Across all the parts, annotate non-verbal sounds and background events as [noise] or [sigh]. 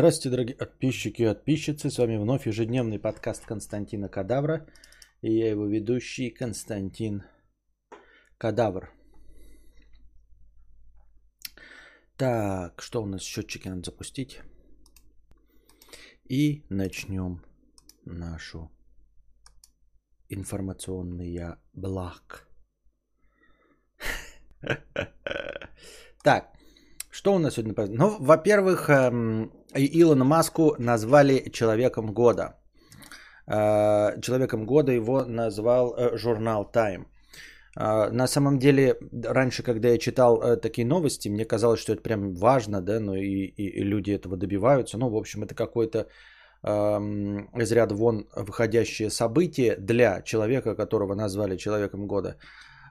Здравствуйте, дорогие подписчики и подписчицы. С вами вновь ежедневный подкаст Константина Кадавра. И я его ведущий Константин Кадавр. Так, что у нас? Счетчики надо запустить. И начнем нашу информационный благ. [laughs] Так, что у нас сегодня? Ну, во-первых, эм, Илона Маску назвали человеком года. Э, человеком года его назвал э, журнал Time. Э, на самом деле, раньше, когда я читал такие новости, мне казалось, что это прям важно, да, ну и, и, люди этого добиваются. Ну, в общем, это какой-то эм, из ряда вон выходящее событие для человека, которого назвали человеком года.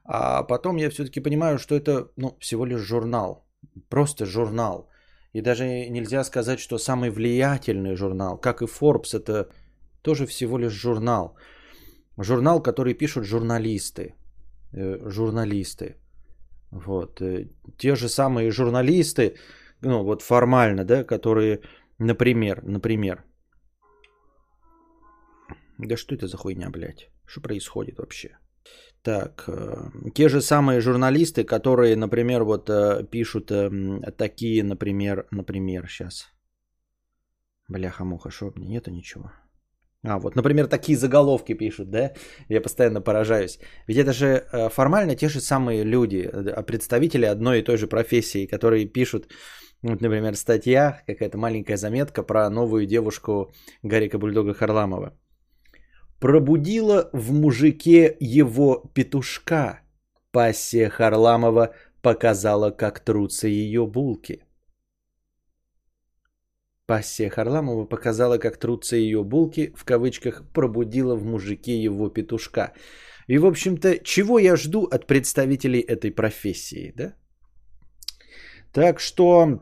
А потом я все-таки понимаю, что это ну, всего лишь журнал. Просто журнал. И даже нельзя сказать, что самый влиятельный журнал, как и Forbes, это тоже всего лишь журнал. Журнал, который пишут журналисты. Э, журналисты. Вот. Э, те же самые журналисты, ну вот формально, да, которые, например, например, да что это за хуйня, блядь? Что происходит вообще? Так, э, те же самые журналисты, которые, например, вот э, пишут эм, такие, например, например, сейчас. Бляха-муха, что мне нету ничего. А, вот, например, такие заголовки пишут, да? Я постоянно поражаюсь. Ведь это же э, формально те же самые люди, представители одной и той же профессии, которые пишут, вот, например, статья, какая-то маленькая заметка про новую девушку Гарика Бульдога Харламова пробудила в мужике его петушка. Пассия Харламова показала, как трутся ее булки. Пассия Харламова показала, как трутся ее булки, в кавычках, пробудила в мужике его петушка. И, в общем-то, чего я жду от представителей этой профессии, да? Так что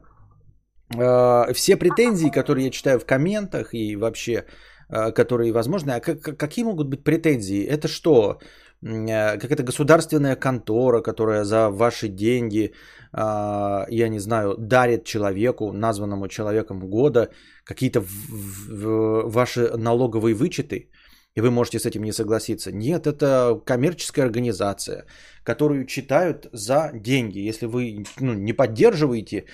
э, все претензии, которые я читаю в комментах и вообще которые возможны. А как, какие могут быть претензии? Это что? Э, какая-то государственная контора, которая за ваши деньги, а, я не знаю, дарит человеку, названному человеком года, какие-то ваши налоговые вычеты, и вы можете с этим не согласиться. Нет, это коммерческая организация, которую читают за деньги. Если вы ну, не поддерживаете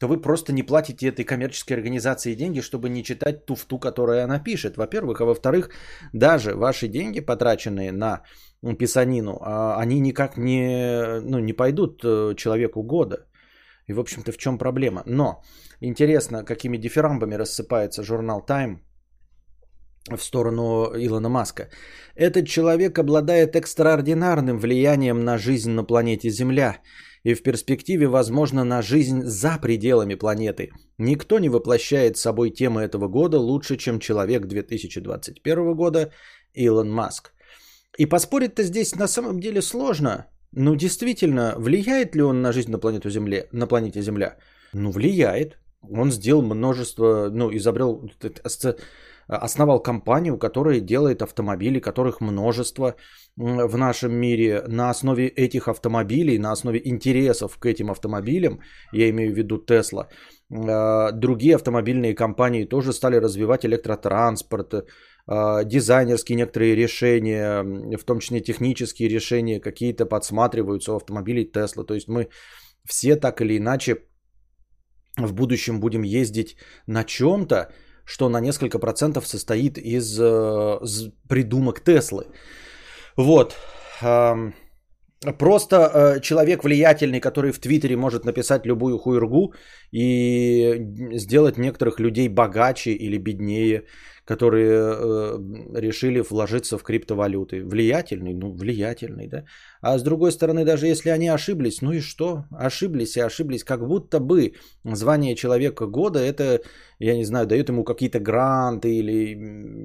то вы просто не платите этой коммерческой организации деньги, чтобы не читать туфту, которую она пишет, во-первых. А во-вторых, даже ваши деньги, потраченные на писанину, а, они никак не, ну, не пойдут э, человеку года. И, в общем-то, в чем проблема? Но интересно, какими дифирамбами рассыпается журнал Time в сторону Илона Маска. Этот человек обладает экстраординарным влиянием на жизнь на планете Земля – и в перспективе, возможно, на жизнь за пределами планеты. Никто не воплощает собой темы этого года лучше, чем человек 2021 года Илон Маск. И поспорить-то здесь на самом деле сложно. Ну, действительно, влияет ли он на жизнь на, планету Земле, на планете Земля? Ну, влияет. Он сделал множество, ну, изобрел основал компанию, которая делает автомобили, которых множество в нашем мире. На основе этих автомобилей, на основе интересов к этим автомобилям, я имею в виду Тесла, э, другие автомобильные компании тоже стали развивать электротранспорт, э, дизайнерские некоторые решения, в том числе технические решения какие-то подсматриваются у автомобилей Тесла. То есть мы все так или иначе в будущем будем ездить на чем-то, что на несколько процентов состоит из э, придумок Теслы. Вот. Просто э, человек влиятельный, который в Твиттере может написать любую хуйргу и сделать некоторых людей богаче или беднее, которые э, решили вложиться в криптовалюты. Влиятельный, ну, влиятельный, да. А с другой стороны, даже если они ошиблись, ну и что? Ошиблись и ошиблись, как будто бы звание человека года, это, я не знаю, дает ему какие-то гранты или,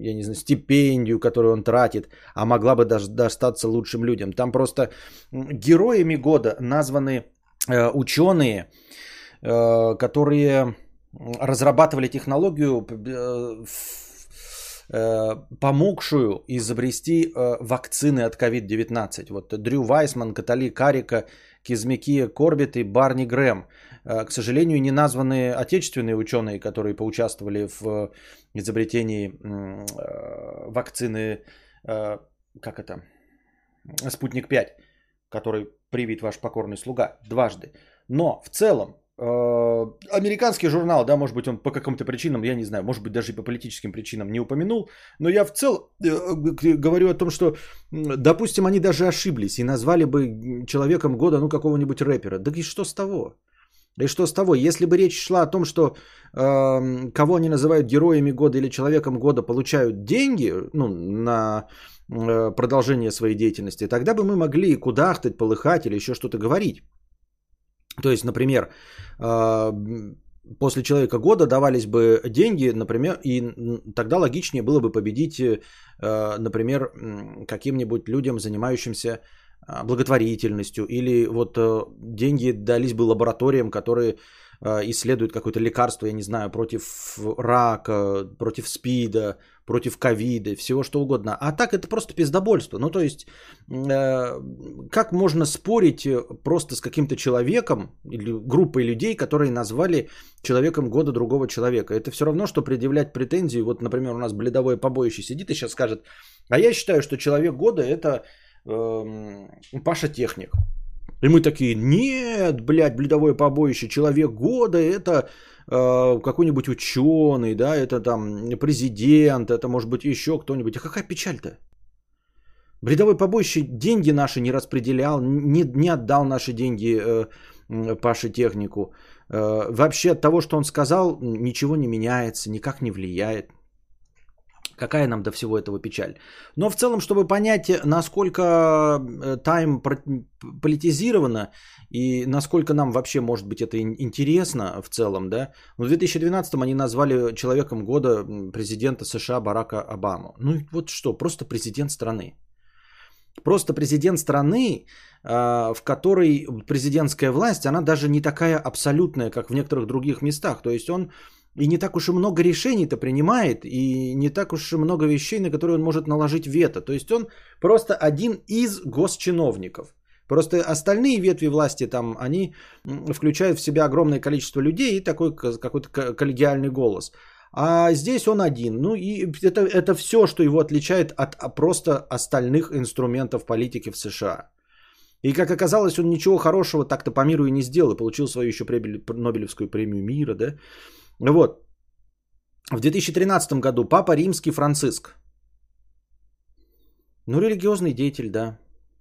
я не знаю, стипендию, которую он тратит, а могла бы даже достаться лучшим людям. Там просто героями года названы э, ученые, э, которые разрабатывали технологию э, помогшую изобрести э, вакцины от COVID-19. Вот Дрю Вайсман, Катали Карика, Кизмики Корбит и Барни Грэм. к сожалению, не названы отечественные ученые, которые поучаствовали в изобретении вакцины, как это, Спутник 5, который привит ваш покорный слуга дважды. Но в целом Э, американский журнал, да, может быть, он по каким-то причинам, я не знаю, может быть, даже и по политическим причинам не упомянул, но я в целом э, говорю о том, что, допустим, они даже ошиблись и назвали бы человеком года, ну, какого-нибудь рэпера. Да и что с того? И что с того? Если бы речь шла о том, что э, кого они называют героями года или человеком года получают деньги ну, на э, продолжение своей деятельности, тогда бы мы могли кудахтать, полыхать или еще что-то говорить. То есть, например, а, после человека года давались бы деньги, например, и тогда логичнее было бы победить, э, например, каким-нибудь людям, занимающимся а, благотворительностью, или вот э, деньги дались бы лабораториям, которые а, исследуют какое-то лекарство, я не знаю, против рака, против спида, против ковида, всего что угодно. А так это просто пиздобольство. Ну, то есть, э, как можно спорить э, просто с каким-то человеком или группой людей, которые назвали человеком года другого человека? Это все равно, что предъявлять претензии. Вот, например, у нас бледовое побоище сидит и сейчас скажет, а я считаю, что человек года это э, Паша Техник. И мы такие, нет, блядь, бледовое побоище, человек года это э, какой-нибудь ученый, да, это там президент, это может быть еще кто-нибудь. А какая печаль-то? Бредовой побоище деньги наши не распределял, не, не отдал наши деньги э, Паше технику. Э, вообще от того, что он сказал, ничего не меняется, никак не влияет. Какая нам до всего этого печаль. Но в целом, чтобы понять, насколько э, тайм политизировано и насколько нам вообще может быть это интересно в целом, да, в 2012 они назвали человеком года президента США Барака Обаму. Ну вот что, просто президент страны. Просто президент страны, а, в которой президентская власть, она даже не такая абсолютная, как в некоторых других местах. То есть он и не так уж и много решений-то принимает, и не так уж и много вещей, на которые он может наложить вето. То есть он просто один из госчиновников. Просто остальные ветви власти там, они включают в себя огромное количество людей и такой какой-то коллегиальный голос. А здесь он один. Ну и это, это все, что его отличает от просто остальных инструментов политики в США. И как оказалось, он ничего хорошего так-то по миру и не сделал. И получил свою еще Нобелевскую премию мира, да. Вот. В 2013 году Папа Римский Франциск. Ну, религиозный деятель, да.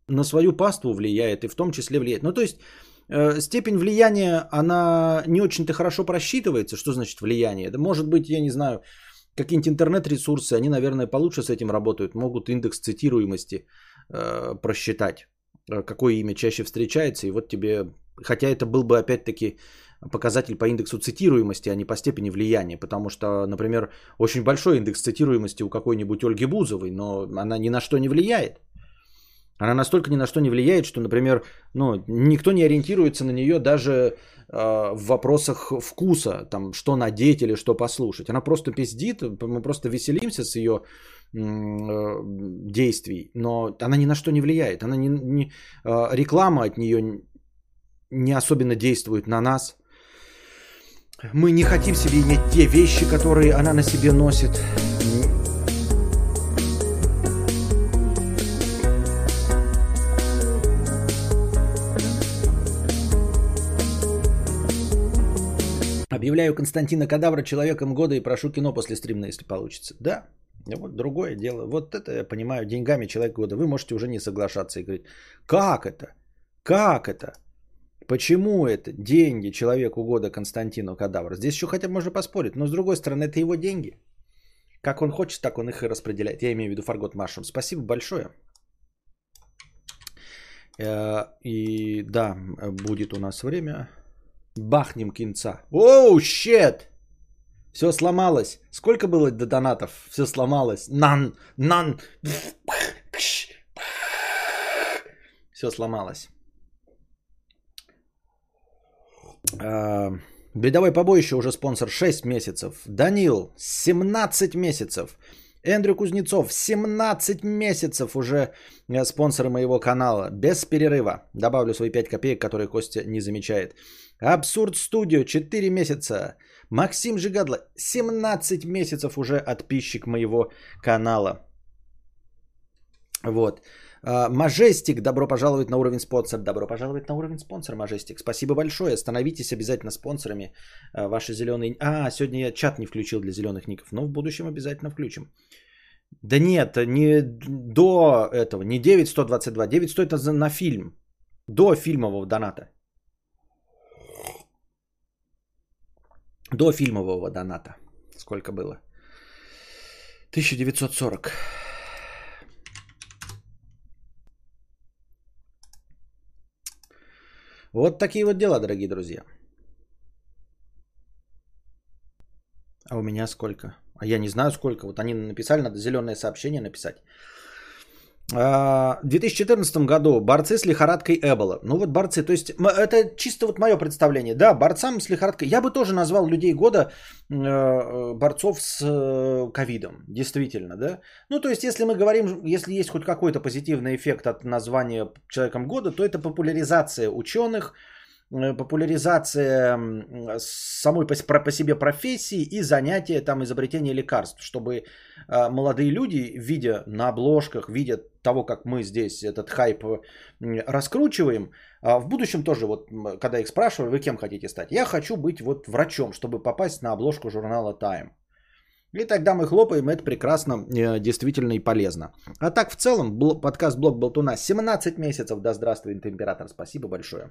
На свою паству влияет и в том числе влияет. Ну, то есть, э, степень влияния, она не очень-то хорошо просчитывается. Что значит влияние? Да может быть, я не знаю, какие-нибудь интернет-ресурсы, они, наверное, получше с этим работают. Могут индекс цитируемости э, просчитать. Э, какое имя чаще встречается. И вот тебе, хотя это был бы опять-таки показатель по индексу цитируемости, а не по степени влияния. Потому что, например, очень большой индекс цитируемости у какой-нибудь Ольги Бузовой, но она ни на что не влияет. Она настолько ни на что не влияет, что, например, ну, никто не ориентируется на нее даже э, в вопросах вкуса, там, что надеть или что послушать. Она просто пиздит, мы просто веселимся с ее э, действий, но она ни на что не влияет. Она не, не, э, реклама от нее не особенно действует на нас. Мы не хотим себе иметь те вещи, которые она на себе носит. Объявляю Константина Кадавра человеком года и прошу кино после стрима, если получится. Да, вот другое дело. Вот это я понимаю, деньгами человек года. Вы можете уже не соглашаться и говорить, как это? Как это? Почему это деньги человеку года Константину Кадавр? Здесь еще хотя бы можно поспорить. Но с другой стороны, это его деньги. Как он хочет, так он их и распределяет. Я имею в виду Фаргот Машем. Спасибо большое. Э, и да, будет у нас время. Бахнем кинца. Оу, щет! Все сломалось. Сколько было до донатов? Все сломалось. Нан, нан. Все сломалось. А, бедовой побоище уже спонсор 6 месяцев. Данил 17 месяцев. Эндрю Кузнецов 17 месяцев уже э, спонсоры моего канала. Без перерыва. Добавлю свои 5 копеек, которые Костя не замечает. Абсурд Студио 4 месяца. Максим Жигадло 17 месяцев уже подписчик моего канала. Вот. Мажестик, добро пожаловать на уровень спонсор. Добро пожаловать на уровень спонсор, Мажестик. Спасибо большое. Становитесь обязательно спонсорами. А, ваши зеленые... А, сегодня я чат не включил для зеленых ников, но в будущем обязательно включим. Да нет, не до этого, не 9122. 9 стоит на фильм. До фильмового доната. До фильмового доната. Сколько было? 1940. Вот такие вот дела, дорогие друзья. А у меня сколько? А я не знаю сколько. Вот они написали, надо зеленое сообщение написать. А, в 2014 году борцы с лихорадкой Эбола. Ну вот борцы, то есть это чисто вот мое представление. Да, борцам с лихорадкой. Я бы тоже назвал людей года э, борцов с э, ковидом. Действительно, да. Ну то есть если мы говорим, если есть хоть какой-то позитивный эффект от названия человеком года, то это популяризация ученых, э, популяризация самой по, по себе профессии и занятия там изобретения лекарств, чтобы молодые люди, видя на обложках, видя того, как мы здесь этот хайп раскручиваем, а в будущем тоже, вот когда их спрашиваю, вы кем хотите стать? Я хочу быть вот врачом, чтобы попасть на обложку журнала Time. И тогда мы хлопаем, это прекрасно, э, действительно и полезно. А так в целом, подкаст Блок Болтуна 17 месяцев, да здравствует император, спасибо большое.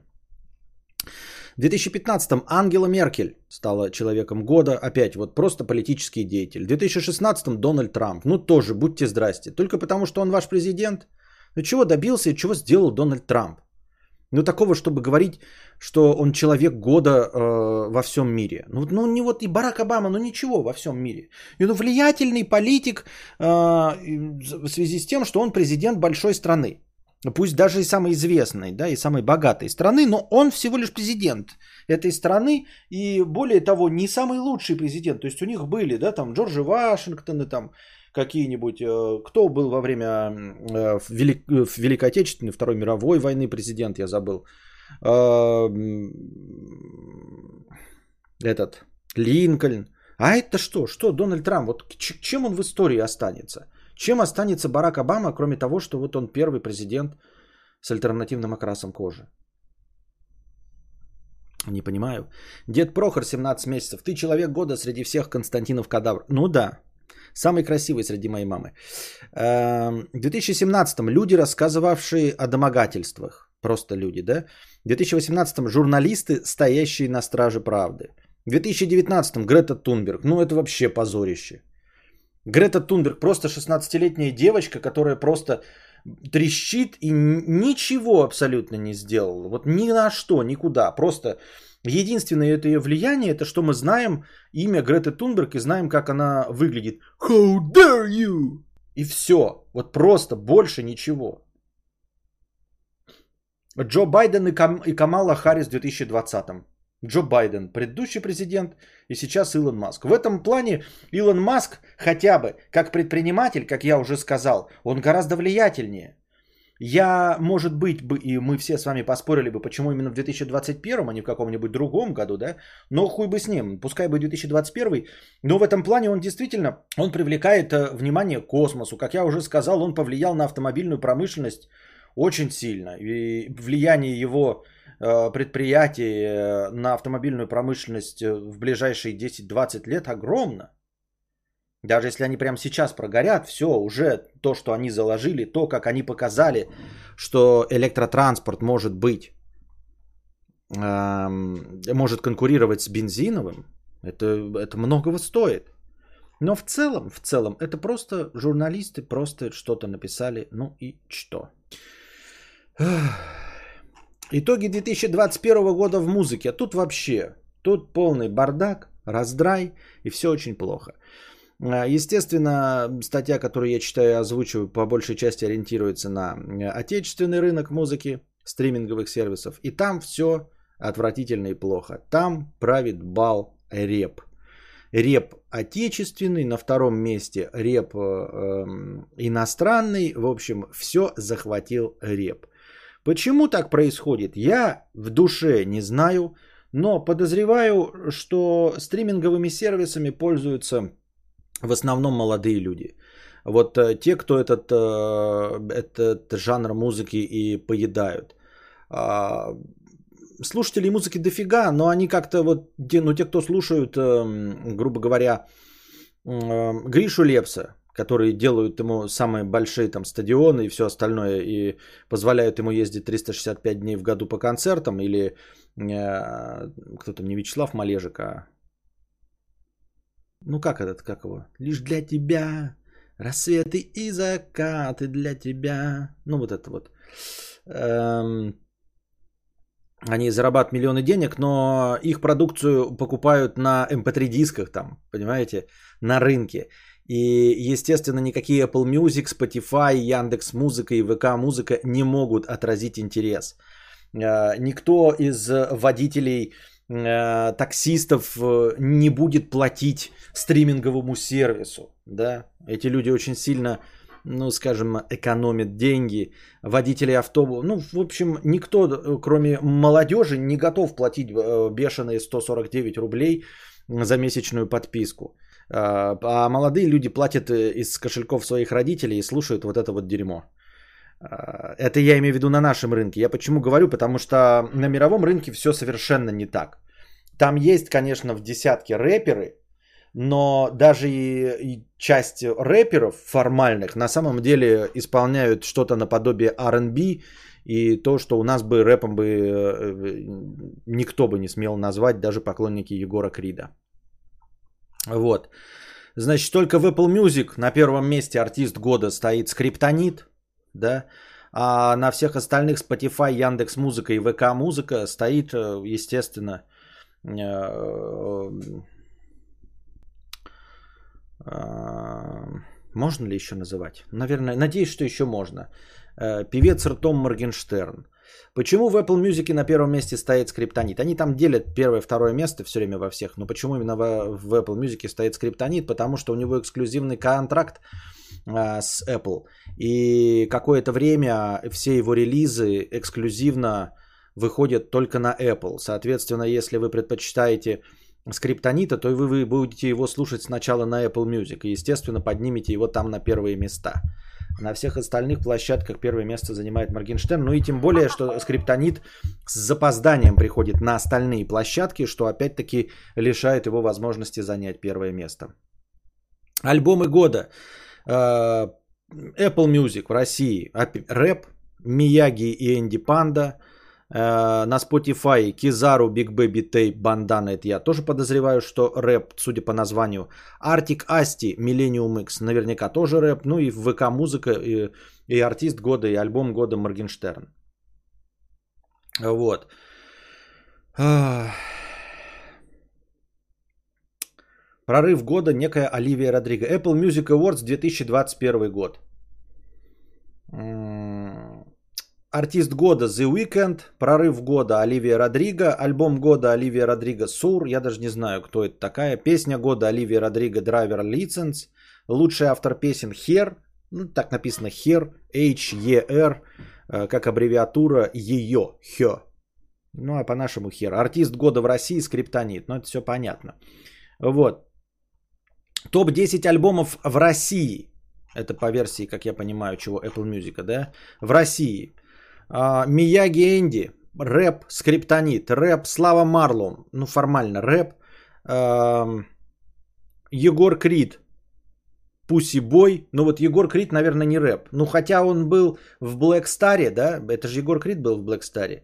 В 2015-м Ангела Меркель стала человеком года, опять вот просто политический деятель. В 2016-м Дональд Трамп, ну тоже будьте здрасте, только потому что он ваш президент. Ну чего добился и чего сделал Дональд Трамп? Ну такого, чтобы говорить, что он человек года э, во всем мире. Ну, ну не вот и Барак Обама, ну ничего во всем мире. И ну влиятельный политик э, в связи с тем, что он президент большой страны пусть даже и самой известной, да, и самой богатой страны, но он всего лишь президент этой страны, и более того, не самый лучший президент, то есть у них были, да, там Джорджи Вашингтоны, там какие-нибудь, э, кто был во время э, Велик, в Великой Отечественной, Второй мировой войны президент, я забыл, э, этот, Линкольн, а это что, что Дональд Трамп, вот чем он в истории останется? Чем останется Барак Обама, кроме того, что вот он первый президент с альтернативным окрасом кожи? Не понимаю. Дед Прохор, 17 месяцев. Ты человек года среди всех Константинов Кадавр. Ну да. Самый красивый среди моей мамы. Эм, в 2017-м люди, рассказывавшие о домогательствах. Просто люди, да? В 2018-м журналисты, стоящие на страже правды. В 2019-м Грета Тунберг. Ну это вообще позорище. Грета Тунберг просто 16-летняя девочка, которая просто трещит и ничего абсолютно не сделала. Вот ни на что, никуда. Просто единственное это ее влияние, это что мы знаем имя Греты Тунберг и знаем, как она выглядит. How dare you? И все. Вот просто больше ничего. Джо Байден и, Кам- и Камала Харрис в 2020. Джо Байден, предыдущий президент, и сейчас Илон Маск. В этом плане Илон Маск хотя бы как предприниматель, как я уже сказал, он гораздо влиятельнее. Я, может быть, бы, и мы все с вами поспорили бы, почему именно в 2021, а не в каком-нибудь другом году, да, но хуй бы с ним, пускай бы 2021, но в этом плане он действительно, он привлекает э, внимание к космосу, как я уже сказал, он повлиял на автомобильную промышленность очень сильно, и влияние его Э, предприятий э, на автомобильную промышленность э, в ближайшие 10-20 лет огромно. Даже если они прямо сейчас прогорят, все, уже то, что они заложили, то, как они показали, что электротранспорт может быть, эм, может конкурировать с бензиновым, это, это многого стоит. Но в целом, в целом, это просто журналисты просто что-то написали, ну и что. Итоги 2021 года в музыке. Тут вообще, тут полный бардак, раздрай и все очень плохо. А, естественно, статья, которую я читаю и озвучиваю, по большей части ориентируется на отечественный рынок музыки, стриминговых сервисов. И там все отвратительно и плохо. Там правит бал реп. Реп отечественный, на втором месте реп э, эм, иностранный. В общем, все захватил реп. Почему так происходит, я в душе не знаю, Но подозреваю, что стриминговыми сервисами пользуются в основном молодые люди. Вот э, те, кто этот, э, этот жанр музыки и поедают. А, слушателей музыки дофига, но они как-то вот, ну те, кто слушают, эм, грубо говоря, эм, Гришу Лепса, которые делают ему самые большие там стадионы и все остальное, и позволяют ему ездить 365 дней в году по концертам, или э, кто там, не Вячеслав Малежик, а ну как этот, как его? Лишь для тебя рассветы и закаты для тебя. Ну вот это вот. Эм, они зарабатывают миллионы денег, но их продукцию покупают на MP3 эм дисках там, понимаете, на рынке. И, естественно, никакие Apple Music, Spotify, Яндекс Музыка и ВК Музыка не могут отразить интерес. Э, никто из водителей э, таксистов э, не будет платить стриминговому сервису. Да? Эти люди очень сильно ну, скажем, экономит деньги, водители автобуса. Ну, в общем, никто, кроме молодежи, не готов платить бешеные 149 рублей за месячную подписку. А, а молодые люди платят э, из кошельков своих родителей и слушают вот это вот дерьмо. А, это я имею в виду на нашем рынке. Я почему говорю? Потому что на мировом рынке все совершенно не так. Там есть, конечно, в десятке рэперы, но даже и, и часть рэперов формальных на самом деле исполняют что-то наподобие R&B и то, что у нас бы рэпом бы э, никто бы не смел назвать, даже поклонники Егора Крида. Вот. Значит, только в Apple Music на первом месте артист года стоит Скриптонит, да, а на всех остальных Spotify, Яндекс Музыка и ВК Музыка стоит, э, естественно, э, а, можно ли еще называть? Наверное, надеюсь, что еще можно. Э, певец ртом Моргенштерн. Почему в Apple Music на первом месте стоит скриптонит? Они там делят первое второе место все время во всех. Но почему именно в, Apple Music стоит скриптонит? Потому что у него эксклюзивный контракт а, с Apple. И какое-то время все его релизы эксклюзивно выходят только на Apple. Соответственно, если вы предпочитаете скриптонита, то вы будете его слушать сначала на Apple Music. И, естественно, поднимете его там на первые места. На всех остальных площадках первое место занимает Моргенштерн. Ну и тем более, что скриптонит с запозданием приходит на остальные площадки, что опять-таки лишает его возможности занять первое место. Альбомы года. Э, Apple Music в России. Рэп. Мияги и Энди Панда – на Spotify Кизару, Big Baby Tape, Бандана, это я тоже подозреваю, что рэп, судя по названию. Артик Асти, Millennium X, наверняка тоже рэп. Ну и ВК музыка, и, и артист года, и альбом года Моргенштерн. Вот. Прорыв года некая Оливия Родриго. Apple Music Awards 2021 год. Артист года The Weeknd, прорыв года Оливия Родриго, альбом года Оливия Родриго Сур, я даже не знаю, кто это такая, песня года Оливия Родриго Driver License, лучший автор песен Хер, ну так написано Хер, H-E-R, э, как аббревиатура ее, Хё. Ну а по-нашему Хер. Артист года в России Скриптонит, ну это все понятно. Вот. Топ-10 альбомов в России. Это по версии, как я понимаю, чего Apple Music, да? В России. А, Мияги Энди, рэп, скриптонит, рэп, Слава Марло, ну формально рэп, Егор Крид, Пуси Бой, ну вот Егор Крид, наверное, не рэп, ну хотя он был в Black Star, да, это же Егор Крид был в Black Star,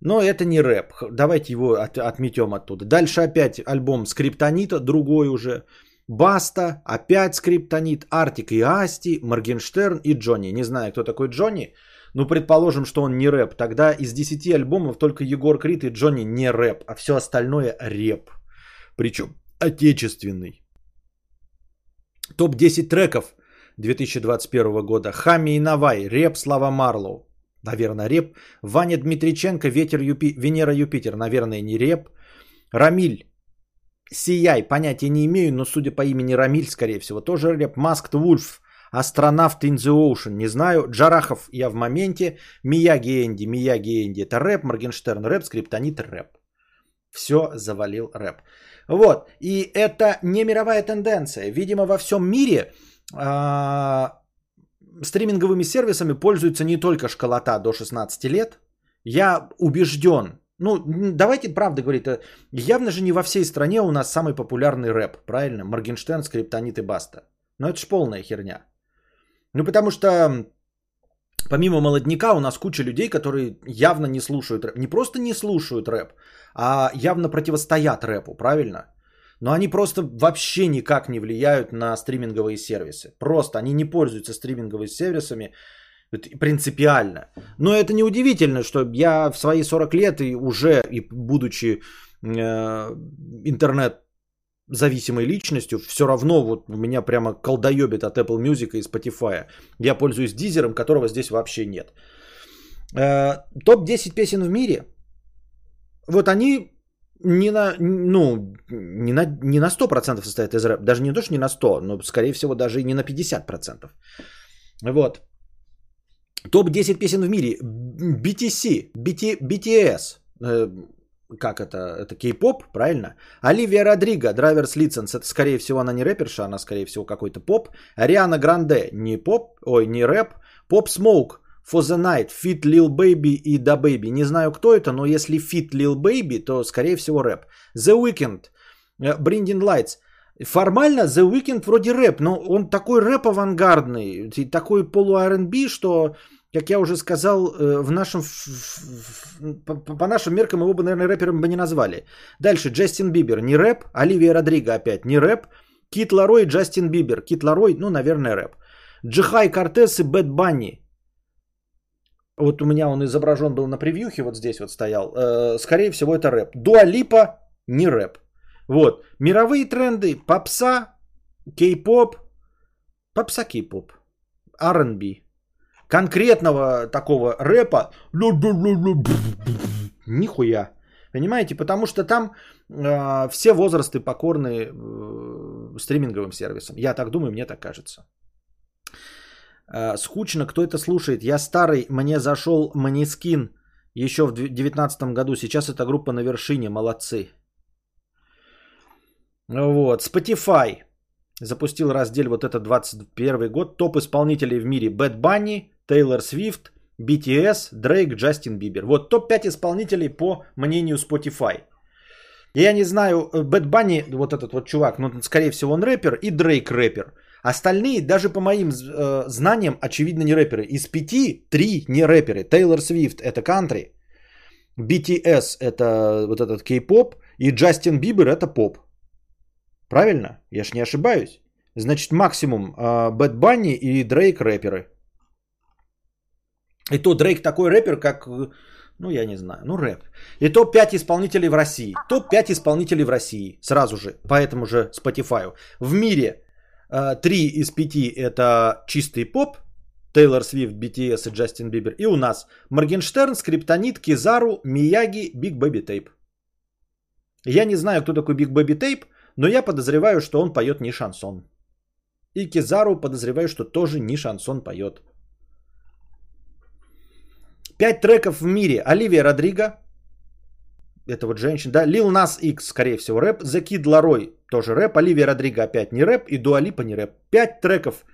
но это не рэп, давайте его от, отметем оттуда. Дальше опять альбом Скриптонита, другой уже, Баста, опять Скриптонит, Artik и Asti, Моргенштерн и Jony. Не знаю, кто такой Jony, ну, предположим, что он не рэп. Тогда из 10 альбомов только Егор Крид и Jony не рэп, а все остальное рэп. Причем отечественный. Топ-10 треков 2021 года. HammAli и Navai, рэп Слава Марлоу. Наверное, рэп. Ваня Дмитриченко, Ветер Юпи... Венера Юпитер. Наверное, не рэп. Рамиль. Сияй, понятия не имею, но судя по имени Рамиль, скорее всего, тоже рэп. Masked Wolf, Астронавт in the Ocean, не знаю. Джарахов, я в моменте. Мияги Энди, Мияги Энди, это рэп. Моргенштерн рэп, Скриптонит рэп. все завалил рэп. Вот, и это не мировая тенденция. Видимо, во всем мире а, стриминговыми сервисами пользуется не только школота до 16 лет. Я убежден, ну, давайте правда говорить, э, явно же не во всей стране у нас самый популярный рэп, правильно? Моргенштерн, Скриптонит и Баста. Но это ж полная херня. Ну, потому что помимо молодняка у нас куча людей, которые явно не слушают рэп. Не просто не слушают рэп, а явно противостоят рэпу, правильно? Но они просто вообще никак не влияют на стриминговые сервисы. Просто они не пользуются стриминговыми сервисами принципиально. Но это не удивительно, что я в свои 40 лет и уже, и будучи э, интернет зависимой личностью, все равно вот меня прямо колдоебит от Apple Music и Spotify. Я пользуюсь дизером, которого здесь вообще нет. Э, Топ-10 песен в мире. Вот они не на, ну, не на, не на 100% состоят из рэпа. Даже не то, что не на 100, но скорее всего даже и не на 50%. Вот. Топ-10 песен в мире. BTC, BT, BTS. Э, как это? Это кей-поп, правильно? Оливия Родриго, Driver's License. Это, скорее всего, она не рэперша, она, скорее всего, какой-то поп. Ариана Гранде, не поп, ой, не рэп. Поп Smoke, For the Night, Fit Lil Baby и Da Baby. Не знаю, кто это, но если Fit Lil Baby, то, скорее всего, рэп. The Weeknd, Brinding Lights. Формально The Weeknd вроде рэп, но он такой рэп авангардный, такой полу R&B, что как я уже сказал, э, в нашем, по, по нашим меркам его бы, наверное, рэпером бы не назвали. Дальше Джастин Бибер, не рэп. Оливия Родриго опять не рэп. Кит Ларой, Джастин Бибер. Кит Ларой, ну, наверное, рэп. Джихай Кортес и Бэт Банни. Вот у меня он изображен был на превьюхе, вот здесь вот стоял. Э, скорее всего, это рэп. Дуалипа не рэп. Вот. Мировые тренды. Попса, кей-поп. Попса, кей-поп. R&B конкретного такого рэпа, нихуя. Понимаете? Потому что там э, все возрасты покорны э, стриминговым сервисам. Я так думаю, мне так кажется. Э, скучно, кто это слушает? Я старый, мне зашел Måneskin еще в 2019 году. Сейчас эта группа на вершине, молодцы. Вот, Spotify запустил раздел вот этот 21 год. Топ исполнителей в мире. Bad Bunny, Тейлор Свифт, BTS, Дрейк, Джастин Бибер. Вот топ-5 исполнителей по мнению Spotify. Я не знаю, Bad Bunny, вот этот вот чувак, ну, скорее всего, он рэпер, и Дрейк рэпер. Остальные, даже по моим э, знаниям, очевидно, не рэперы. Из пяти, три не рэперы. Тейлор Свифт – это кантри, BTS – это вот этот кей-поп, и Джастин Бибер – это поп. Правильно? Я ж не ошибаюсь. Значит, максимум э, Bad Bunny и Дрейк рэперы. И то Дрейк такой рэпер, как, ну я не знаю, ну рэп. И топ-5 исполнителей в России. Топ-5 исполнителей в России. Сразу же, по этому же Spotify. В мире 3 э, из 5 это чистый поп. Тейлор Свифт, BTS и Джастин Бибер. И у нас Моргенштерн, Скриптонит, Кизару, Мияги, Big Baby Tape. Я не знаю, кто такой Big Baby Tape, но я подозреваю, что он поет не шансон. И Кизару подозреваю, что тоже не шансон поет. Пять треков в мире. Оливия Родриго. Это вот женщина, да. Лил Нас X, скорее всего, рэп. The Kid Laroi, тоже рэп. Оливия Родриго опять не рэп. И Дуалипа не рэп. Пять треков.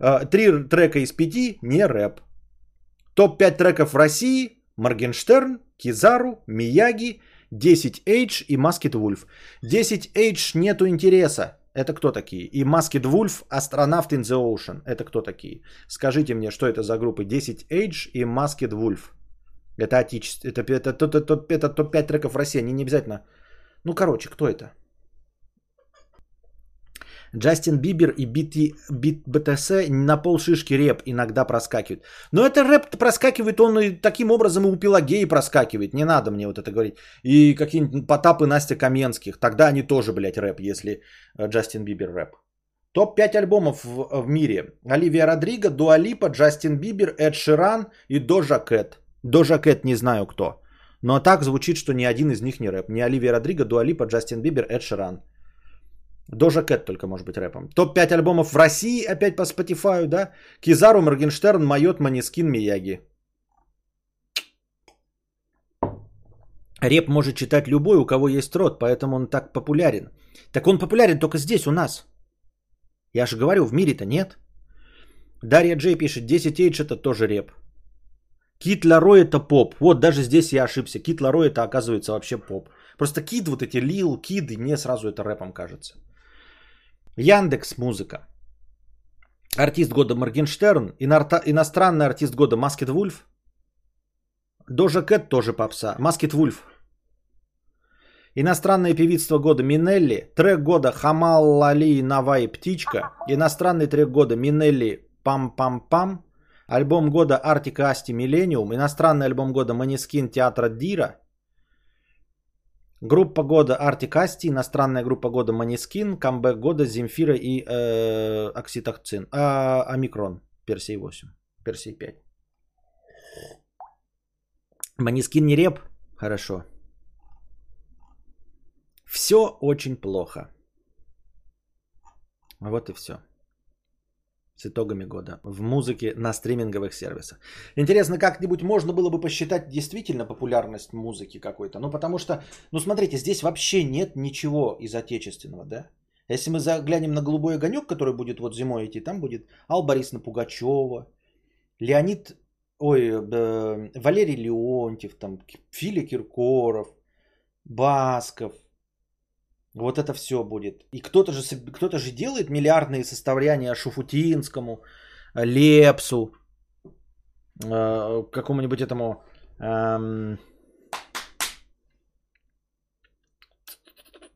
Э, три трека из пяти не рэп. Топ-5 треков в России. Моргенштерн, Кизару, Мияги, 10H и Маскет Вульф. 10H нету интереса. Это кто такие? И Masked Wolf, Астронавт in the Ocean. Это кто такие? Скажите мне, что это за группы? 10 Age и Masked Wolf. Это отечество. Это, это, это, это, это топ-5 треков в России. Они не обязательно... Ну, короче, кто это? Джастин Бибер и BT, BTS на полшишки рэп иногда проскакивают. Но это рэп проскакивает, он и таким образом и у Пелагеи проскакивает. Не надо мне вот это говорить. И какие-нибудь Потапы Настя Каменских. Тогда они тоже, блядь, рэп, если э, Джастин Бибер рэп. Топ-5 альбомов в, в мире. Оливия Родриго, Дуалипа, Джастин Бибер, Эд Ширан и Дожа Кэт. Дожа Кэт не знаю кто. Но так звучит, что ни один из них не рэп. Не Оливия Родриго, Дуа Липа, Джастин Бибер, Эд Ширан. Doja Cat только может быть рэпом. Топ-5 альбомов в России, опять по Spotify, да? Кизару, Моргенштерн, Майот, Måneskin, Мияги. Рэп может читать любой, у кого есть рот, поэтому он так популярен. Так он популярен только здесь, у нас. Я же говорю, в мире-то нет. Дарья Джей пишет, 10AGE это тоже рэп. Кит Ларой это поп. Вот даже здесь я ошибся. Кит Ларой это оказывается вообще поп. Просто кид, вот эти лил, киды, мне сразу это рэпом кажется. Яндекс музыка. Артист года Моргенштерн. Иностранный артист года Маскет Вульф. Дожа Кэт тоже попса. Маскет Вульф. Иностранное певица года Минелли. Трек года Хамал Лали Навай Птичка. Иностранный трек года Минелли Пам-пам-пам. Альбом года Артика Асти Миллениум. Иностранный альбом года Манискин Театра Дира. Группа года Артик Асти, иностранная группа года Манискин, камбэк года Земфира и э, Окситоцин, а, Омикрон, Персей 8, Персей 5. Манискин не реп? Хорошо. Все очень плохо. Вот и все с итогами года в музыке на стриминговых сервисах. Интересно, как-нибудь можно было бы посчитать действительно популярность музыки какой-то? Ну, потому что, ну, смотрите, здесь вообще нет ничего из отечественного, да? Если мы заглянем на «Голубой огонек», который будет вот зимой идти, там будет Алла Борисовна Пугачева, Леонид, ой, э, Валерий Леонтьев, там, Филя Киркоров, Басков – вот это все будет. И кто-то же, кто-то же делает миллиардные составляния Шуфутинскому, Лепсу, э, какому-нибудь этому эм,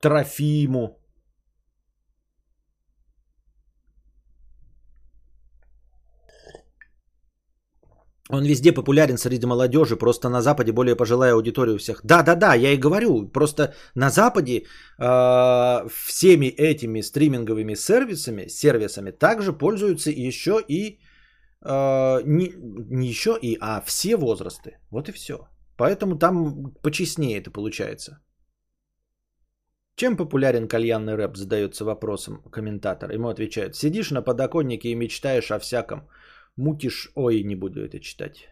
Трофиму. Он везде популярен среди молодежи, просто на Западе более пожилая аудитория у всех. Да, да, да, я и говорю, просто на Западе э, всеми этими стриминговыми сервисами, сервисами также пользуются еще и э, не, не еще и, а все возрасты. Вот и все. Поэтому там почестнее это получается. Чем популярен кальянный рэп, задается вопросом комментатор. Ему отвечают, сидишь на подоконнике и мечтаешь о всяком. Мутишь, ой, не буду это читать.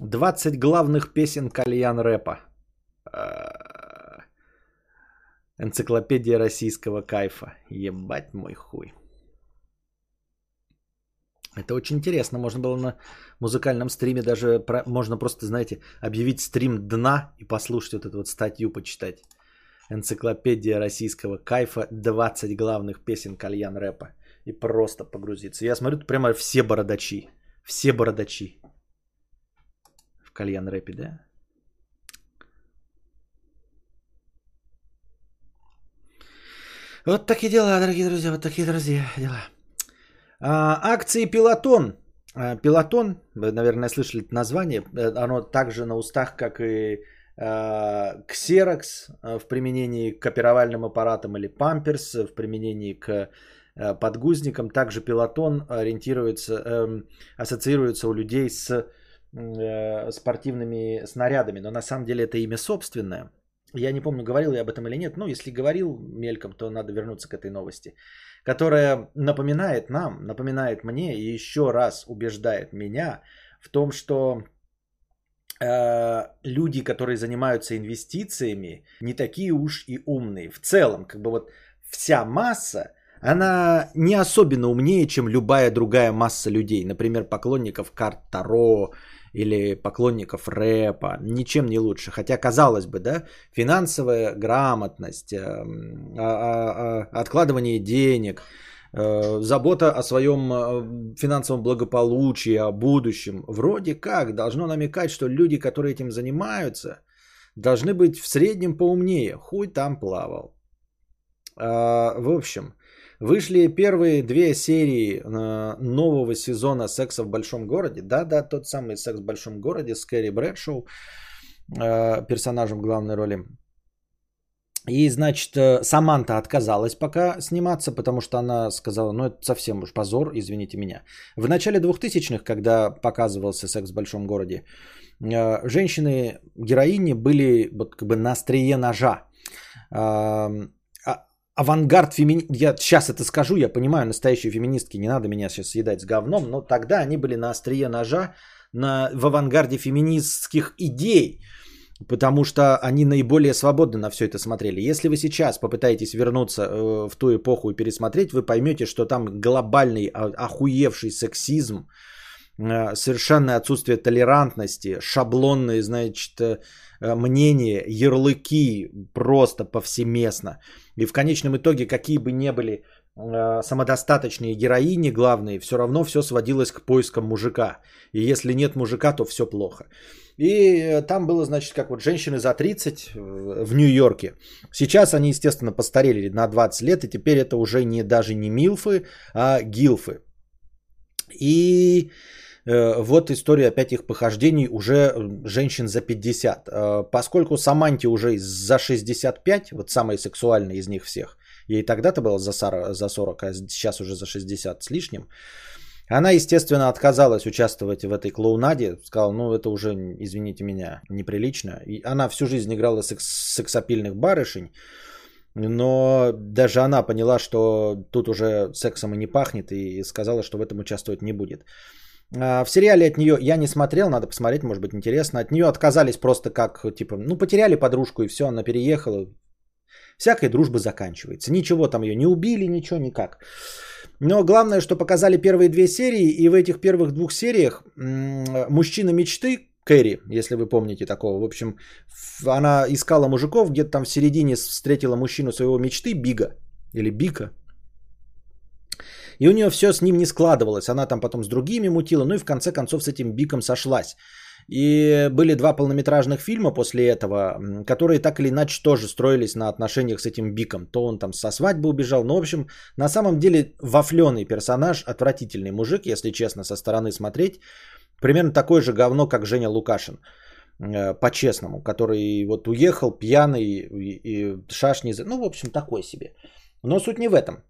20 главных песен кальян рэпа. А, энциклопедия российского кайфа. Ебать мой хуй. Это очень интересно. Можно было на музыкальном стриме даже, можно просто, знаете, объявить стрим дна и послушать вот эту вот статью, почитать. Энциклопедия российского кайфа, 20 главных песен кальян рэпа. И просто погрузиться. Я смотрю, прямо все бородачи. Все бородачи. В кальян рэпе, да? Вот такие дела, дорогие друзья, вот такие, друзья, дела. А, акции Пилотон. А, Пилотон, вы, наверное, слышали это название. Э, оно также на устах, как и Xerox э, в применении к копировальным аппаратам или Pampers в применении к э, подгузникам. Также пилотон ориентируется, эм, ассоциируется у людей с э, спортивными снарядами, но на самом деле это имя собственное. Я не помню, говорил я об этом или нет. Ну, если говорил мельком, то надо вернуться к этой новости. Которая напоминает нам, напоминает мне и еще раз убеждает меня в том, что Э, люди, которые занимаются инвестициями, не такие уж и умные. В целом, как бы вот вся масса, она не особенно умнее, чем любая другая масса людей. Например, поклонников карт Таро или поклонников рэпа. Ничем не лучше. Хотя, казалось бы, да, финансовая грамотность, эм, а, а, а, откладывание денег – Э, забота о своем э, финансовом благополучии, о будущем. Вроде как должно намекать, что люди, которые этим занимаются, должны быть в среднем поумнее. Хуй там плавал. А, в общем, вышли первые две серии э, нового сезона «Секса в большом городе». Да-да, тот самый «Секс в большом городе» с Кэрри Брэдшоу, персонажем главной роли. И, значит, э, Саманта отказалась пока сниматься, потому что она сказала, ну это совсем уж позор, извините меня. В начале 2000-х, когда показывался «Секс в большом городе», э, женщины-героини были вот как бы на острие ножа. А, авангард фемини... Я сейчас это скажу, я понимаю, настоящие феминистки, не надо меня сейчас съедать с говном, но тогда они были на острие ножа на, в авангарде феминистских идей, потому что они наиболее свободно на все это смотрели. Если вы сейчас попытаетесь вернуться э, в ту эпоху и пересмотреть, вы поймете, что там глобальный охуевший сексизм, э, совершенное отсутствие толерантности, шаблонные, значит, э, мнения, ярлыки просто повсеместно. И в конечном итоге, какие бы ни были самодостаточные героини главные, все равно все сводилось к поискам мужика. И если нет мужика, то все плохо. И э, там было, значит, как вот женщины за 30 э, в Нью-Йорке. Сейчас они, естественно, постарели на 20 лет, и теперь это уже не даже не милфы, а гилфы. И э, вот история опять их похождений уже женщин за 50. Э, поскольку Саманти уже за 65, вот самая сексуальная из них всех, ей тогда-то было за 40, а сейчас уже за 60 с лишним, она, естественно, отказалась участвовать в этой клоунаде. Сказала, ну это уже, извините меня, неприлично. И она всю жизнь играла секс- сексапильных барышень. Но даже она поняла, что тут уже сексом и не пахнет. И сказала, что в этом участвовать не будет. А, в сериале от нее я не смотрел, надо посмотреть, может быть интересно. От нее отказались просто как, типа, ну потеряли подружку и все, она переехала. Всякая дружба заканчивается. Ничего там ее не убили, ничего никак. Но главное, что показали первые две серии, и в этих первых двух сериях мужчина мечты, Кэрри, если вы помните такого, в общем, она искала мужиков, где-то там в середине встретила мужчину своего мечты, Бига, или Бика, и у нее все с ним не складывалось. Она там потом с другими мутила. Ну и в конце концов с этим Биком сошлась. И были два полнометражных фильма после этого, которые так или иначе тоже строились на отношениях с этим Биком. То он там со свадьбы убежал. Ну, в общем, на самом деле вафленый персонаж, отвратительный мужик, если честно, со стороны смотреть. Примерно такое же говно, как Женя Лукашин. Э, по-честному, который вот уехал пьяный и, и шашни. Ну, в общем, такой себе. Но суть не в этом.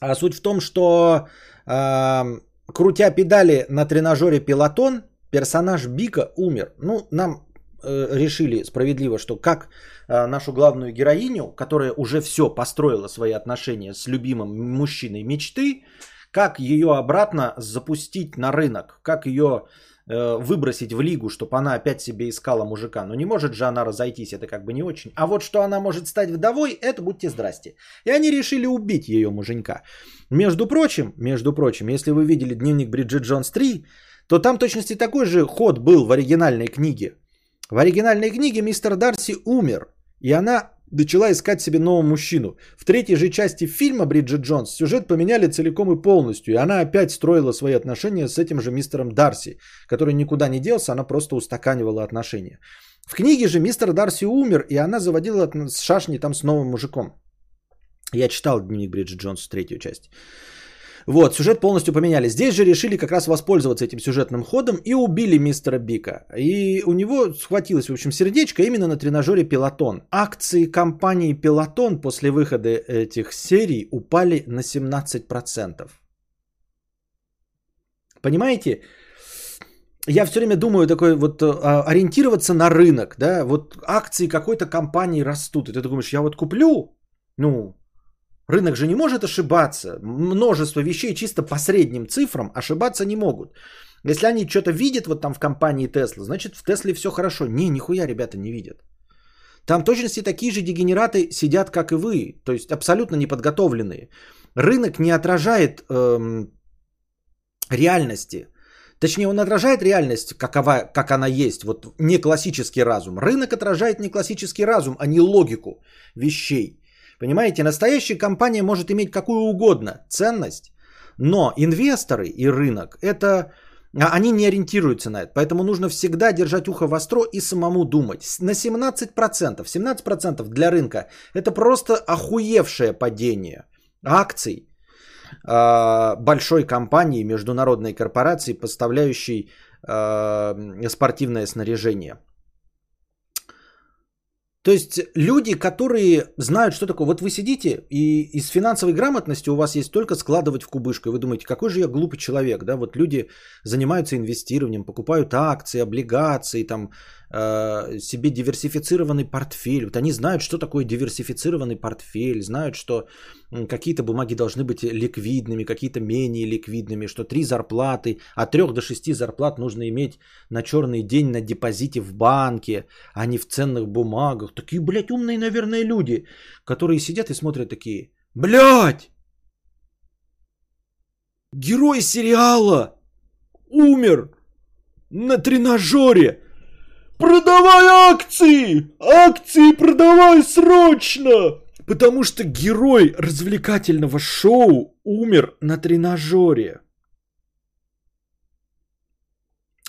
А суть в том, что э, крутя педали на тренажере пилотон, персонаж Бика умер. Ну, нам э, решили справедливо, что как э, нашу главную героиню, которая уже все построила свои отношения с любимым мужчиной мечты, как ее обратно запустить на рынок, как ее э, выбросить в лигу, чтобы она опять себе искала мужика. Но не может же она разойтись, это как бы не очень. А вот что она может стать вдовой, это будьте здрасте. И они решили убить ее муженька. Между прочим, между прочим, если вы видели дневник Бриджит Джонс 3, то там точности такой же ход был в оригинальной книге. В оригинальной книге мистер Дарси умер, и она начала искать себе нового мужчину. В третьей же части фильма Бриджит Джонс сюжет поменяли целиком и полностью, и она опять строила свои отношения с этим же мистером Дарси, который никуда не делся, она просто устаканивала отношения. В книге же мистер Дарси умер, и она заводила с шашни там с новым мужиком. Я читал дневник Бриджит Джонс, третью часть. Вот, сюжет полностью поменяли. Здесь же решили как раз воспользоваться этим сюжетным ходом и убили мистера Бика. И у него схватилось, в общем, сердечко именно на тренажере Пилотон. Акции компании Пилотон после выхода этих серий упали на 17%. Понимаете? Я все время думаю такой вот а, ориентироваться на рынок, да, вот акции какой-то компании растут, и ты думаешь, я вот куплю, ну, Рынок же не может ошибаться. Множество вещей чисто по средним цифрам ошибаться не могут. Если они что-то видят вот там в компании Tesla, значит в Тесле все хорошо. Не, нихуя ребята не видят. Там точности такие же дегенераты сидят, как и вы. То есть абсолютно неподготовленные. Рынок не отражает эм, реальности. Точнее, он отражает реальность, какова, как она есть. Вот не классический разум. Рынок отражает не классический разум, а не логику вещей. Понимаете, настоящая компания может иметь какую угодно ценность, но инвесторы и рынок это а, они не ориентируются на это. Поэтому нужно всегда держать ухо востро и самому думать. На 17%, 17% для рынка это просто охуевшее падение акций э, большой компании, международной корпорации, поставляющей э, спортивное снаряжение. То есть люди, которые знают, что такое. Вот вы сидите, и из финансовой грамотности у вас есть только складывать в кубышку. И вы думаете, какой же я глупый человек. Да? Вот люди занимаются инвестированием, покупают акции, облигации, там, себе диверсифицированный портфель. Вот они знают, что такое диверсифицированный портфель, знают, что какие-то бумаги должны быть ликвидными, какие-то менее ликвидными, что три зарплаты, от трех до шести зарплат нужно иметь на черный день на депозите в банке, а не в ценных бумагах. Такие, блядь, умные, наверное, люди, которые сидят и смотрят такие, блядь, герой сериала умер на тренажере. Продавай акции! Акции продавай срочно! Потому что герой развлекательного шоу умер на тренажере.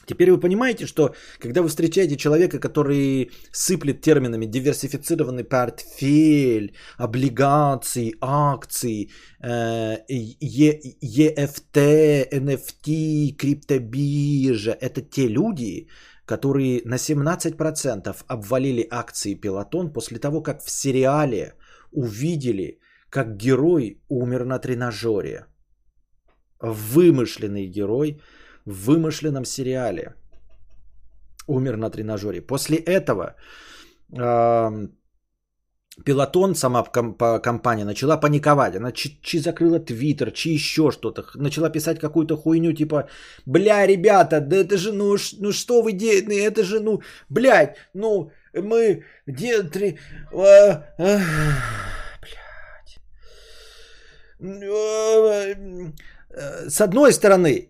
Теперь вы понимаете, что когда вы встречаете человека, который сыплет терминами диверсифицированный портфель, облигации, акции, э, EFT, NFT, криптобиржа, это те люди, которые на 17% обвалили акции Пелотон после того, как в сериале увидели, как герой умер на тренажере. Вымышленный герой в вымышленном сериале умер на тренажере. После этого э, Пилотон, сама компания, начала паниковать. Она чи, чи закрыла твиттер, чи еще что-то. Начала писать какую-то хуйню, типа, бля, ребята, да это же, ну, ну что вы делаете, это же, ну, блядь, ну, мы, где, три, а, а, с одной стороны,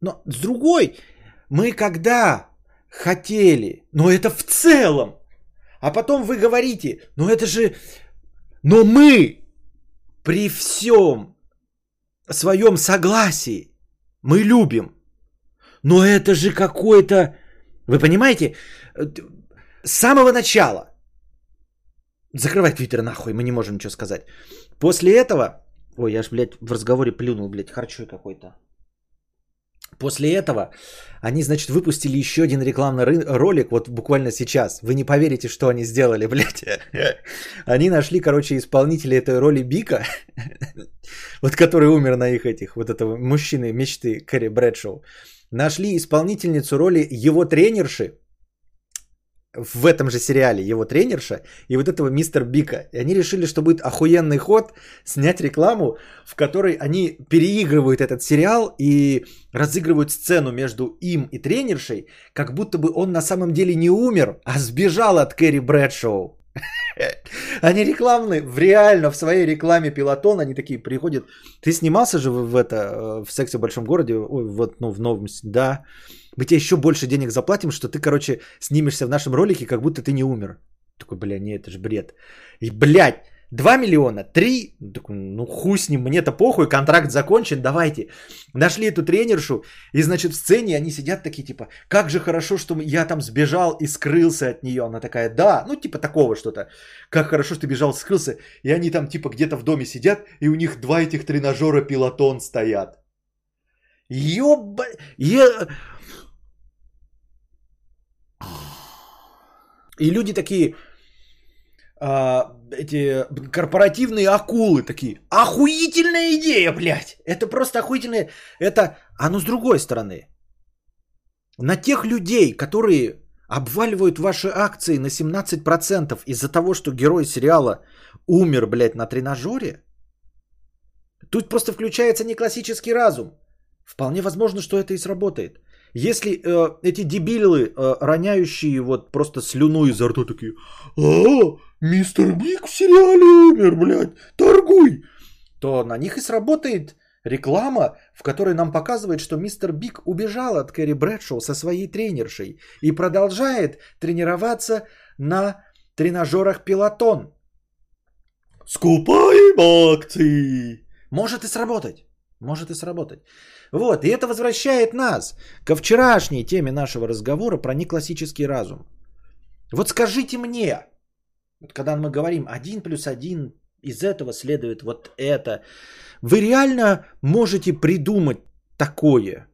но с другой, мы когда хотели, но это в целом, а потом вы говорите, ну это же, но мы при всем своем согласии, мы любим, но это же какой-то, вы понимаете, с самого начала, закрывай твиттер нахуй, мы не можем ничего сказать, После этого... Ой, я ж, блядь, в разговоре плюнул, блядь, харчой какой-то. После этого они, значит, выпустили еще один рекламный ролик, вот буквально сейчас. Вы не поверите, что они сделали, [laughs] блядь. Они нашли, короче, исполнителя этой роли Бика, [laughs] вот который умер на их этих, вот этого мужчины мечты Кэрри Брэдшоу. Нашли исполнительницу роли его тренерши, в этом же сериале его тренерша и вот этого мистер Бика. И они решили, что будет охуенный ход снять рекламу, в которой они переигрывают этот сериал и разыгрывают сцену между им и тренершей, как будто бы он на самом деле не умер, а сбежал от Кэрри Брэдшоу. Они рекламные, в реально в своей рекламе пилотон, они такие приходят. Ты снимался же в, это, э, в сексе в большом городе, вот, ну, в новом, да. Мы тебе еще больше денег заплатим, что ты, короче, снимешься в нашем ролике, как будто ты не умер. Такой, бля, не, это же бред. И, блядь, 2 миллиона, 3, ну хуй с ним, мне-то похуй, контракт закончен, давайте. Нашли эту тренершу, и значит в сцене они сидят такие типа, как же хорошо, что я там сбежал и скрылся от нее. Она такая, да, ну типа такого что-то. Как хорошо, что ты бежал, скрылся. И они там типа где-то в доме сидят, и у них два этих тренажера пилотон стоят. Ёба... Я... И люди такие, а, эти корпоративные акулы такие. Охуительная идея, блядь. Это просто охуительная. Это, а ну с другой стороны. На тех людей, которые обваливают ваши акции на 17% из-за того, что герой сериала умер, блядь, на тренажере, тут просто включается не классический разум. Вполне возможно, что это и сработает. Если э, эти дебилы, э, роняющие вот просто слюну изо рта такие, а, мистер Биг в сериале умер, блядь, торгуй, то на них и сработает реклама, в которой нам показывает, что мистер Биг убежал от Кэрри Брэдшоу со своей тренершей и продолжает тренироваться на тренажерах Пилотон. Скупаем акции! Может и сработать. Может и сработать. Вот, и это возвращает нас ко вчерашней теме нашего разговора про неклассический разум. Вот скажите мне, вот когда мы говорим один плюс один, из этого следует вот это, вы реально можете придумать такое?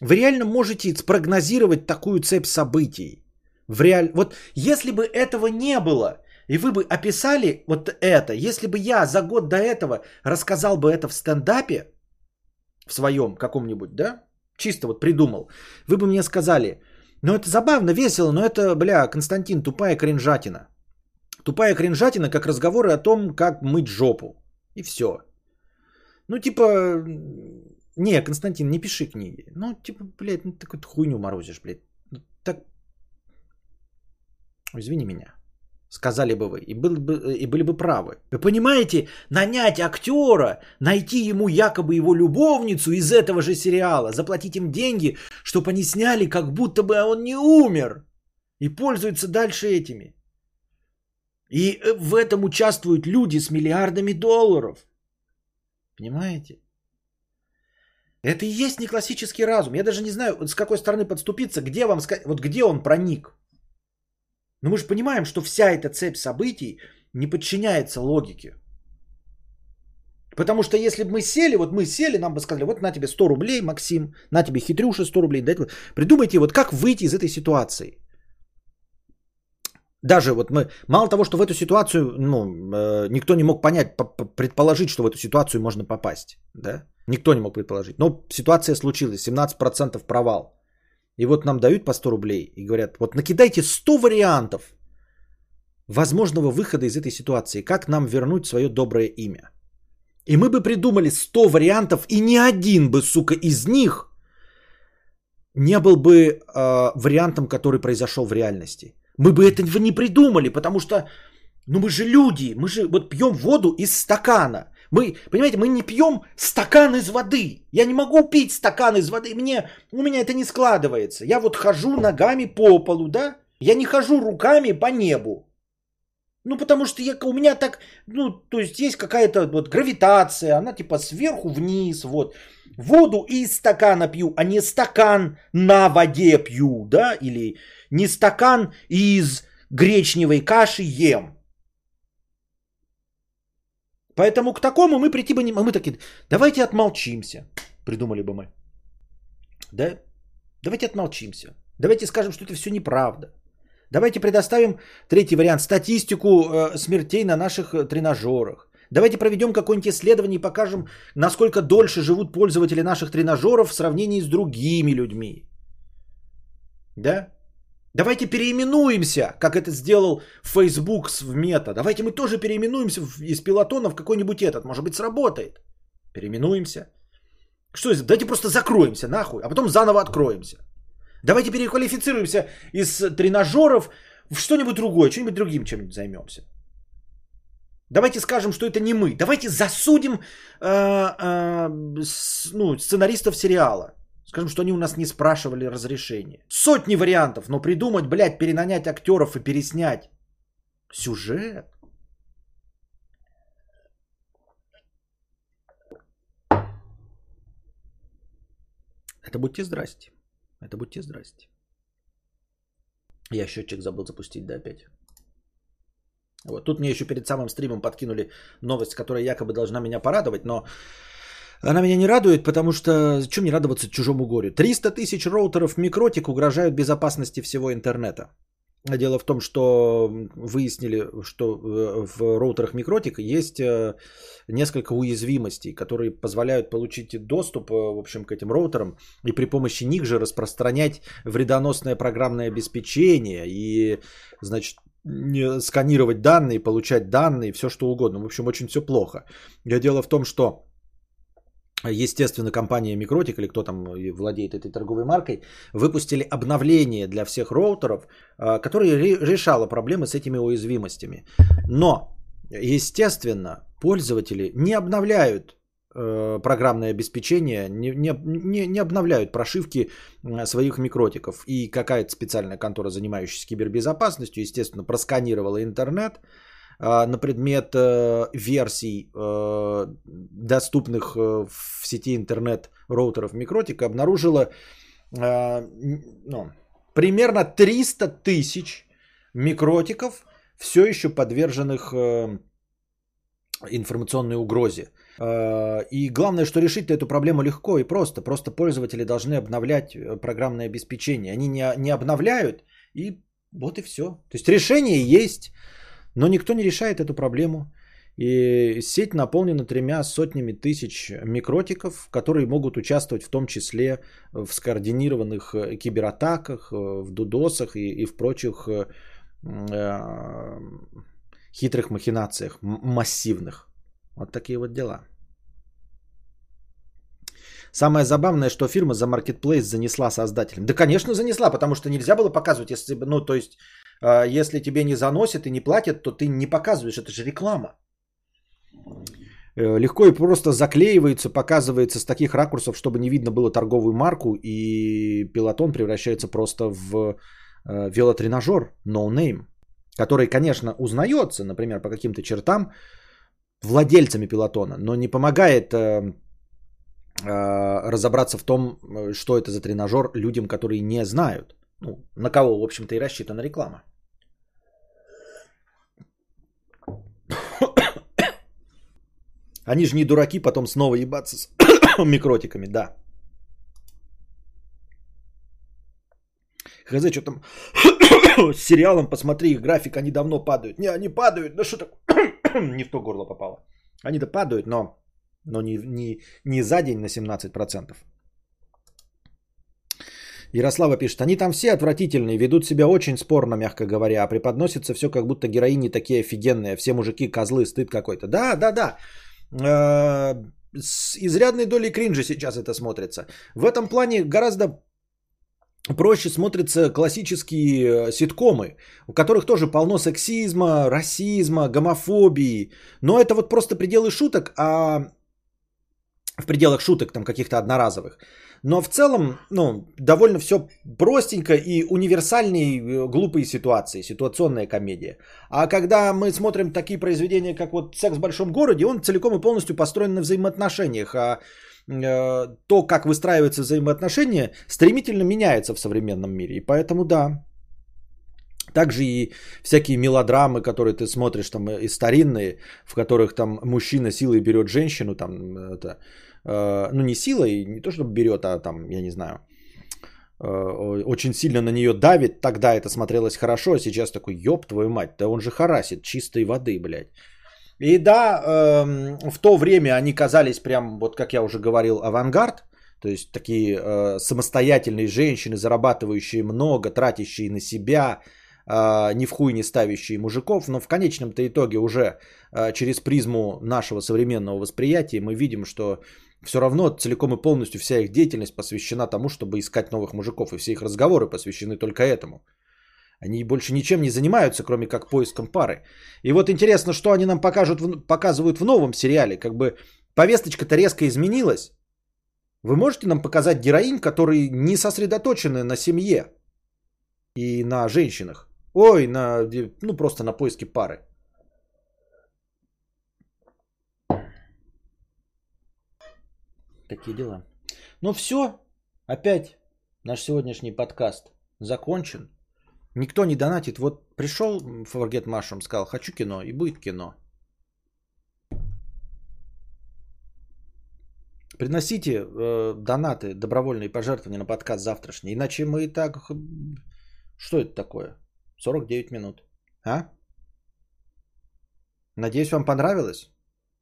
Вы реально можете спрогнозировать такую цепь событий? В реаль... Вот если бы этого не было, и вы бы описали вот это, если бы я за год до этого рассказал бы это в стендапе, в своем каком-нибудь, да, чисто вот придумал, вы бы мне сказали, Ну, это забавно, весело, но это, бля, Константин, тупая кринжатина. Тупая кринжатина, как разговоры о том, как мыть жопу. И все. Ну, типа, не, Константин, не пиши книги. Ну, типа, блядь, ну ты какую-то хуйню морозишь, блядь. Ну, так, извини меня. Сказали бы вы, и, был бы, и были бы правы. Вы понимаете, нанять актера, найти ему якобы его любовницу из этого же сериала, заплатить им деньги, чтобы они сняли, как будто бы он не умер. И пользуются дальше этими. И э, в этом участвуют люди с миллиардами долларов. Понимаете? Это и есть не классический разум. Я даже не знаю, с какой стороны подступиться, где вам сказать, вот где он проник. Но мы же понимаем, что вся эта цепь событий не подчиняется логике. Потому что если бы мы сели, вот мы сели, нам бы сказали, вот на тебе 100 рублей, Максим, на тебе хитрюша 100 рублей. Дайте, придумайте, вот как выйти из этой ситуации. Даже вот мы, мало того, что в эту ситуацию, ну, э, никто не мог понять, предположить, что в эту ситуацию можно попасть, да? Никто не мог предположить. Но ситуация случилась, 17% провал. И вот нам дают по 100 рублей и говорят, вот накидайте 100 вариантов возможного выхода из этой ситуации, как нам вернуть свое доброе имя. И мы бы придумали 100 вариантов, и ни один бы, сука, из них не был бы э, вариантом, который произошел в реальности. Мы бы этого не придумали, потому что, ну мы же люди, мы же вот пьем воду из стакана. Мы, понимаете, мы не пьем стакан из воды. Я не могу пить стакан из воды. Мне, у меня это не складывается. Я вот хожу ногами по полу, да? Я не хожу руками по небу. Ну, потому что я, у меня так, ну, то есть есть какая-то вот гравитация, она типа сверху вниз, вот. Воду из стакана пью, а не стакан на воде пью, да, или не стакан из гречневой каши ем. Поэтому к такому мы прийти бы не Мы такие, давайте отмолчимся, придумали бы мы. Да? Давайте отмолчимся. Давайте скажем, что это все неправда. Давайте предоставим третий вариант, статистику э, смертей на наших э, тренажерах. Давайте проведем какое-нибудь исследование и покажем, насколько дольше живут пользователи наших тренажеров в сравнении с другими людьми. Да? Давайте переименуемся, как это сделал Facebook в мета. Давайте мы тоже переименуемся из пилотона в какой-нибудь этот. Может быть, сработает. Переименуемся. Что это? Давайте просто закроемся нахуй, а потом заново откроемся. Давайте переквалифицируемся из тренажеров в что-нибудь другое, что-нибудь другим чем-нибудь займемся. Давайте скажем, что это не мы. Давайте засудим э, э, с, ну, сценаристов сериала. Скажем, что они у нас не спрашивали разрешения. Сотни вариантов, но придумать, блядь, перенанять актеров и переснять сюжет. Это будьте здрасте. Это будьте здрасте. Я счетчик забыл запустить, да, опять? Вот тут мне еще перед самым стримом подкинули новость, которая якобы должна меня порадовать, но она меня не радует, потому что зачем мне радоваться чужому горю? 300 тысяч роутеров микротик угрожают безопасности всего интернета. Дело в том, что выяснили, что в роутерах микротик есть э, несколько уязвимостей, которые позволяют получить доступ, э, в общем, к этим роутерам и при помощи них же распространять вредоносное программное обеспечение и, значит, сканировать данные, получать данные, все что угодно. В общем, очень все плохо. Дело в том, что естественно, компания Микротик или кто там владеет этой торговой маркой, выпустили обновление для всех роутеров, а, которое решало проблемы с этими уязвимостями. Но, естественно, пользователи не обновляют э, программное обеспечение, не, не, не обновляют прошивки своих микротиков. И какая-то специальная контора, занимающаяся кибербезопасностью, естественно, просканировала интернет, на предмет э, версий, э, доступных э, в сети интернет роутеров Микротика, обнаружила ну, примерно 300 тысяч микротиков, все еще подверженных информационной угрозе. И главное, что решить эту проблему легко и просто. Просто пользователи должны обновлять программное обеспечение. Они не, не обновляют, и вот и все. То есть решение есть. Но никто не решает эту проблему. И сеть наполнена тремя сотнями тысяч микротиков, которые могут участвовать в том числе в скоординированных э, кибератаках, э, в дудосах и, и в прочих э, хитрых махинациях, массивных. Вот такие вот дела. Самое забавное, что фирма за маркетплейс занесла создателям. Да, конечно, занесла, потому что нельзя было показывать, если, ну, то есть, если тебе не заносят и не платят, то ты не показываешь, это же реклама. Э, легко и просто заклеивается, показывается с таких ракурсов, чтобы не видно было торговую марку, и пилотон превращается просто в э, велотренажер no name, который, конечно, узнается, например, по каким-то чертам владельцами пилотона, но не помогает э, разобраться в том, что это за тренажер людям, которые не знают. Ну, на кого, в общем-то, и рассчитана реклама. Они же не дураки потом снова ебаться с [coughs] микротиками, да. Хз, что там [coughs] с сериалом, посмотри, их график, они давно падают. Не, они падают, да что так? [coughs] не в то горло попало. Они да падают, но, но не, не, не за день на 17%. Ярослава пишет, они там все отвратительные, ведут себя очень спорно, мягко говоря, а преподносится все как будто героини такие офигенные, все мужики козлы, стыд какой-то. Да, да, да. Э, с изрядной долей кринжа сейчас это смотрится. В этом плане гораздо проще смотрятся классические э, ситкомы, у которых тоже полно сексизма, расизма, гомофобии. Но это вот просто пределы шуток, а в пределах шуток там каких-то одноразовых. Но в целом, ну, довольно все простенько и универсальные э, глупые ситуации, ситуационная комедия. А когда мы смотрим такие произведения, как вот «Секс в большом городе», он целиком и полностью построен на взаимоотношениях. А э, то, как выстраиваются взаимоотношения, стремительно меняется в современном мире. И поэтому да, также и всякие мелодрамы, которые ты смотришь, там и старинные, в которых там мужчина силой берет женщину, там это, Э, ну не силой, не то чтобы берет, а там, я не знаю, э, очень сильно на нее давит, тогда это смотрелось хорошо, а сейчас такой, ёб твою мать, да он же харасит чистой воды, блядь. И да, эм, в то время они казались прям, вот как я уже говорил, авангард, то есть такие э, самостоятельные женщины, зарабатывающие много, тратящие на себя, ни в хуй не ставящие мужиков, но в конечном-то итоге уже через призму нашего современного восприятия мы видим, что все равно целиком и полностью вся их деятельность посвящена тому, чтобы искать новых мужиков, и все их разговоры посвящены только этому. Они больше ничем не занимаются, кроме как поиском пары. И вот интересно, что они нам покажут, показывают в новом сериале. Как бы повесточка-то резко изменилась. Вы можете нам показать героинь, которые не сосредоточены на семье и на женщинах? Ой, на, ну просто на поиске пары. Такие дела. Ну все, опять наш сегодняшний подкаст закончен. Никто не донатит. Вот пришел Forget Mushroom, сказал, хочу кино, и будет кино. Приносите э, донаты, добровольные пожертвования на подкаст завтрашний. Иначе мы и так... Что это такое? 49 минут. А? Надеюсь, вам понравилось?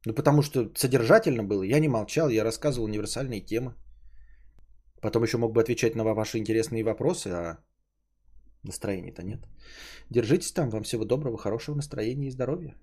Ну, потому что содержательно было. Я не молчал, я рассказывал универсальные темы. Потом еще мог бы отвечать на ваши интересные вопросы, а настроения-то нет. Держитесь там. Вам всего доброго, хорошего настроения и здоровья.